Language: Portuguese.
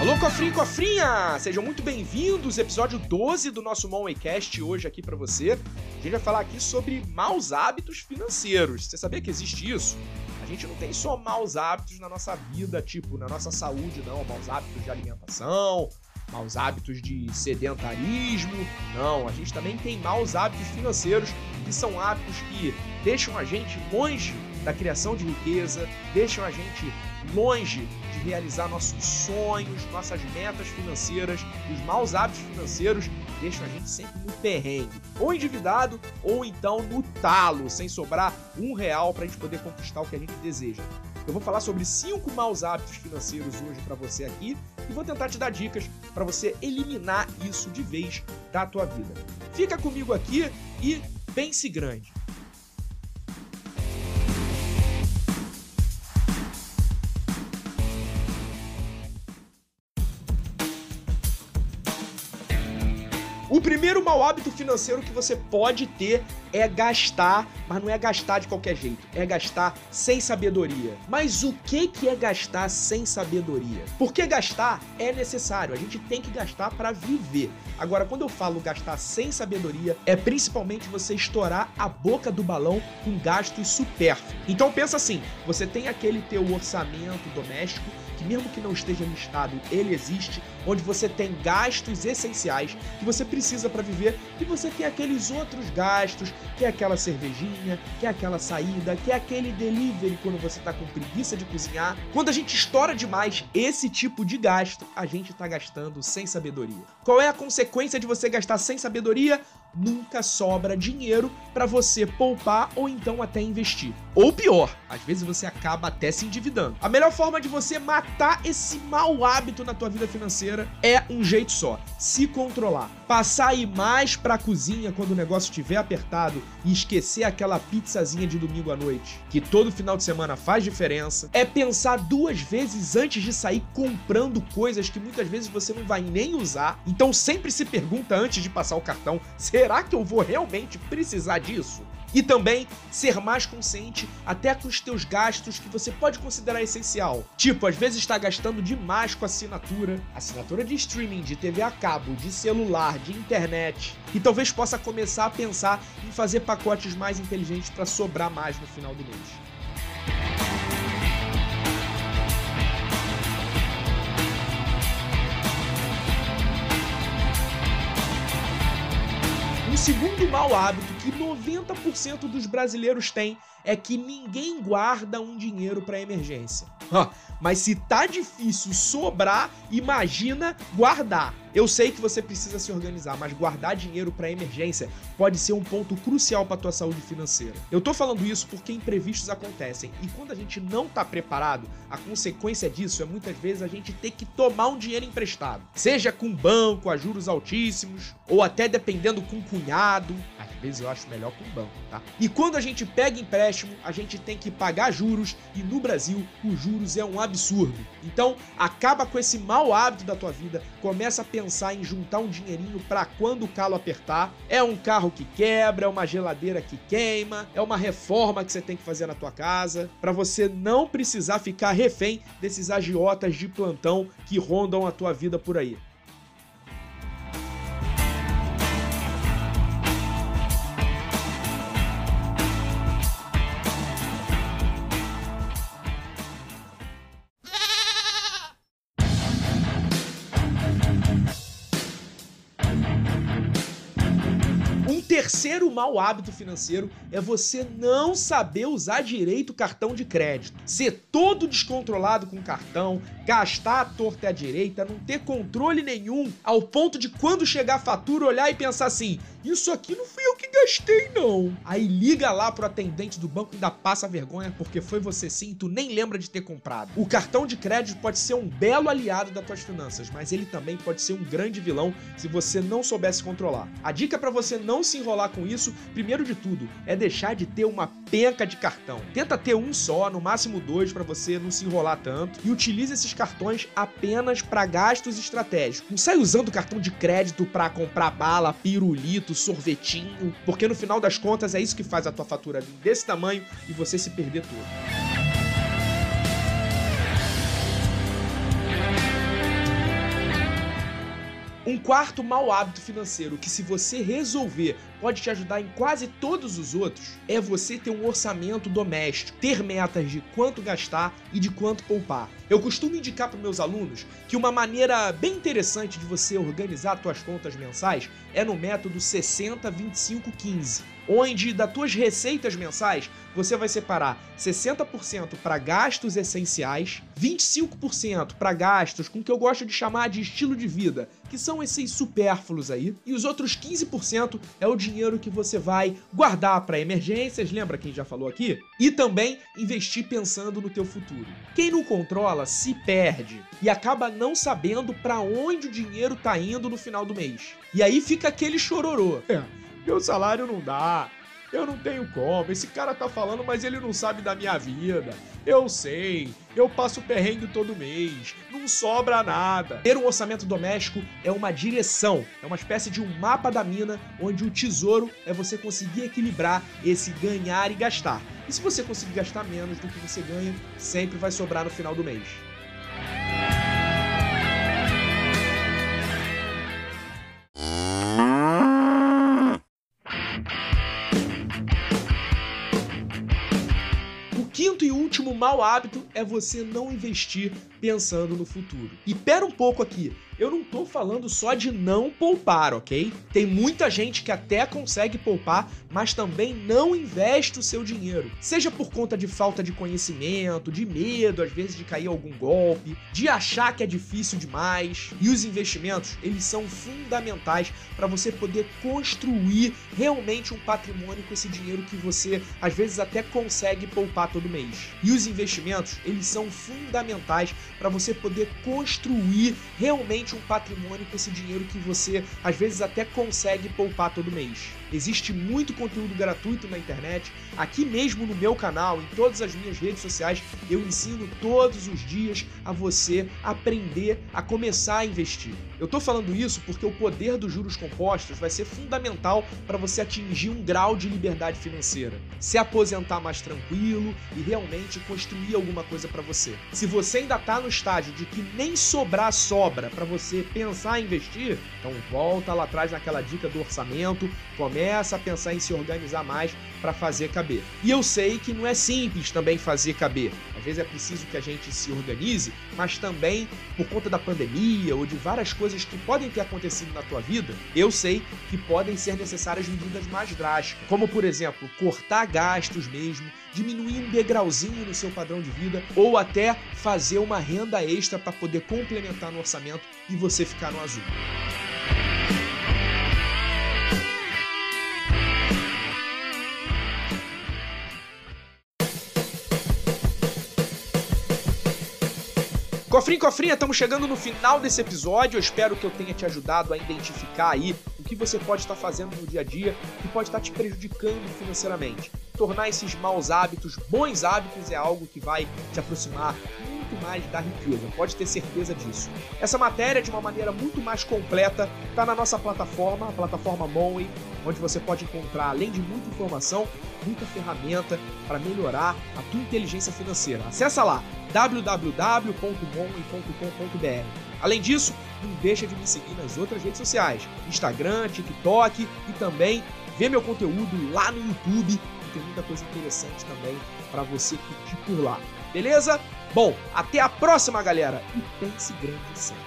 Alô, cofrinho cofrinha! Sejam muito bem-vindos, episódio 12 do nosso Monwaycast hoje aqui para você. A gente vai falar aqui sobre maus hábitos financeiros. Você sabia que existe isso? A gente não tem só maus hábitos na nossa vida, tipo, na nossa saúde, não. Maus hábitos de alimentação, maus hábitos de sedentarismo. Não, a gente também tem maus hábitos financeiros, que são hábitos que deixam a gente longe da criação de riqueza, deixam a gente longe de realizar nossos sonhos, nossas metas financeiras. Os maus hábitos financeiros deixam a gente sempre no perrengue, ou endividado, ou então no talo, sem sobrar um real para a gente poder conquistar o que a gente deseja. Eu vou falar sobre cinco maus hábitos financeiros hoje para você aqui e vou tentar te dar dicas para você eliminar isso de vez da tua vida. Fica comigo aqui e pense grande. O primeiro mau hábito financeiro que você pode ter é gastar, mas não é gastar de qualquer jeito, é gastar sem sabedoria. Mas o que que é gastar sem sabedoria? Porque gastar é necessário, a gente tem que gastar para viver. Agora, quando eu falo gastar sem sabedoria, é principalmente você estourar a boca do balão com gastos supérfluos. Então pensa assim, você tem aquele teu orçamento doméstico que mesmo que não esteja listado, ele existe, onde você tem gastos essenciais que você precisa para viver e você tem aqueles outros gastos, que é aquela cervejinha, que é aquela saída, que é aquele delivery quando você tá com preguiça de cozinhar. Quando a gente estoura demais esse tipo de gasto, a gente tá gastando sem sabedoria. Qual é a consequência de você gastar sem sabedoria? nunca sobra dinheiro para você poupar ou então até investir. Ou pior, às vezes você acaba até se endividando. A melhor forma de você matar esse mau hábito na tua vida financeira é um jeito só: se controlar. Passar aí mais pra cozinha quando o negócio estiver apertado e esquecer aquela pizzazinha de domingo à noite, que todo final de semana faz diferença. É pensar duas vezes antes de sair comprando coisas que muitas vezes você não vai nem usar. Então sempre se pergunta antes de passar o cartão: será que eu vou realmente precisar disso? E também ser mais consciente até com os teus gastos que você pode considerar essencial. Tipo, às vezes está gastando demais com assinatura, assinatura de streaming, de TV a cabo, de celular, de internet. E talvez possa começar a pensar em fazer pacotes mais inteligentes para sobrar mais no final do mês. Segundo mau hábito que 90% dos brasileiros têm é que ninguém guarda um dinheiro para emergência. Mas se tá difícil sobrar, imagina guardar. Eu sei que você precisa se organizar, mas guardar dinheiro para emergência pode ser um ponto crucial para tua saúde financeira. Eu tô falando isso porque imprevistos acontecem e quando a gente não tá preparado, a consequência disso é muitas vezes a gente ter que tomar um dinheiro emprestado, seja com banco a juros altíssimos ou até dependendo com cunhado. Às vezes eu acho melhor com banco, tá? E quando a gente pega empréstimo, a gente tem que pagar juros e no Brasil os juros é um absurdo. Então, acaba com esse mau hábito da tua vida, começa a pensar em juntar um dinheirinho para quando o calo apertar. É um carro que quebra, é uma geladeira que queima, é uma reforma que você tem que fazer na tua casa, para você não precisar ficar refém desses agiotas de plantão que rondam a tua vida por aí. Terceiro mau hábito financeiro é você não saber usar direito o cartão de crédito. Ser todo descontrolado com cartão, gastar a torta e direita, não ter controle nenhum, ao ponto de quando chegar a fatura olhar e pensar assim: isso aqui não fui eu que gastei, não. Aí liga lá pro atendente do banco e ainda passa vergonha porque foi você sim e tu nem lembra de ter comprado. O cartão de crédito pode ser um belo aliado das tuas finanças, mas ele também pode ser um grande vilão se você não soubesse controlar. A dica para você não se enrolar com isso, primeiro de tudo, é deixar de ter uma penca de cartão. Tenta ter um só, no máximo dois, para você não se enrolar tanto. E utilize esses cartões apenas para gastos estratégicos. Não sai usando cartão de crédito para comprar bala, pirulito, sorvetinho, porque no final das contas é isso que faz a tua fatura desse tamanho e você se perder tudo. Um quarto mau hábito financeiro que, se você resolver, pode te ajudar em quase todos os outros, é você ter um orçamento doméstico, ter metas de quanto gastar e de quanto poupar. Eu costumo indicar para meus alunos que uma maneira bem interessante de você organizar suas contas mensais é no método 60 25 15 onde das tuas receitas mensais você vai separar 60% para gastos essenciais, 25% para gastos com o que eu gosto de chamar de estilo de vida, que são esses supérfluos aí, e os outros 15% é o dinheiro que você vai guardar para emergências, lembra quem já falou aqui? E também investir pensando no teu futuro. Quem não controla se perde e acaba não sabendo para onde o dinheiro tá indo no final do mês. E aí fica aquele chororô. É meu salário não dá. Eu não tenho como. Esse cara tá falando, mas ele não sabe da minha vida. Eu sei. Eu passo perrengue todo mês. Não sobra nada. Ter um orçamento doméstico é uma direção, é uma espécie de um mapa da mina onde o tesouro é você conseguir equilibrar esse ganhar e gastar. E se você conseguir gastar menos do que você ganha, sempre vai sobrar no final do mês. Quinto e último mau hábito é você não investir pensando no futuro. E pera um pouco aqui, eu não tô falando só de não poupar, ok? Tem muita gente que até consegue poupar, mas também não investe o seu dinheiro. Seja por conta de falta de conhecimento, de medo, às vezes de cair algum golpe, de achar que é difícil demais. E os investimentos, eles são fundamentais para você poder construir realmente um patrimônio com esse dinheiro que você às vezes até consegue poupar todo mês. E os investimentos, eles são fundamentais para você poder construir realmente um patrimônio com esse dinheiro que você às vezes até consegue poupar todo mês. Existe muito conteúdo gratuito na internet. Aqui mesmo no meu canal, em todas as minhas redes sociais, eu ensino todos os dias a você aprender a começar a investir. Eu tô falando isso porque o poder dos juros compostos vai ser fundamental para você atingir um grau de liberdade financeira, se aposentar mais tranquilo e realmente construir alguma coisa para você. Se você ainda tá no estágio de que nem sobrar sobra para você pensar em investir, então volta lá atrás naquela dica do orçamento, começa a pensar em se organizar mais para fazer caber. E eu sei que não é simples também fazer caber. Às vezes é preciso que a gente se organize, mas também por conta da pandemia ou de várias coisas que podem ter acontecido na tua vida, eu sei que podem ser necessárias medidas mais drásticas, como por exemplo, cortar gastos mesmo, diminuir um degrauzinho no seu padrão de vida ou até fazer uma renda extra para poder complementar no orçamento e você ficar no azul. Cofrinho, cofrinha, estamos chegando no final desse episódio. Eu espero que eu tenha te ajudado a identificar aí o que você pode estar fazendo no dia a dia que pode estar te prejudicando financeiramente. Tornar esses maus hábitos bons hábitos é algo que vai te aproximar mais da riqueza, pode ter certeza disso. Essa matéria, de uma maneira muito mais completa, está na nossa plataforma, a plataforma Monway, onde você pode encontrar, além de muita informação, muita ferramenta para melhorar a tua inteligência financeira. Acesse lá www.monway.com.br. Além disso, não deixa de me seguir nas outras redes sociais, Instagram, TikTok e também ver meu conteúdo lá no YouTube, que tem muita coisa interessante também para você curtir por lá. Beleza? Bom, até a próxima, galera, e pense grande sempre.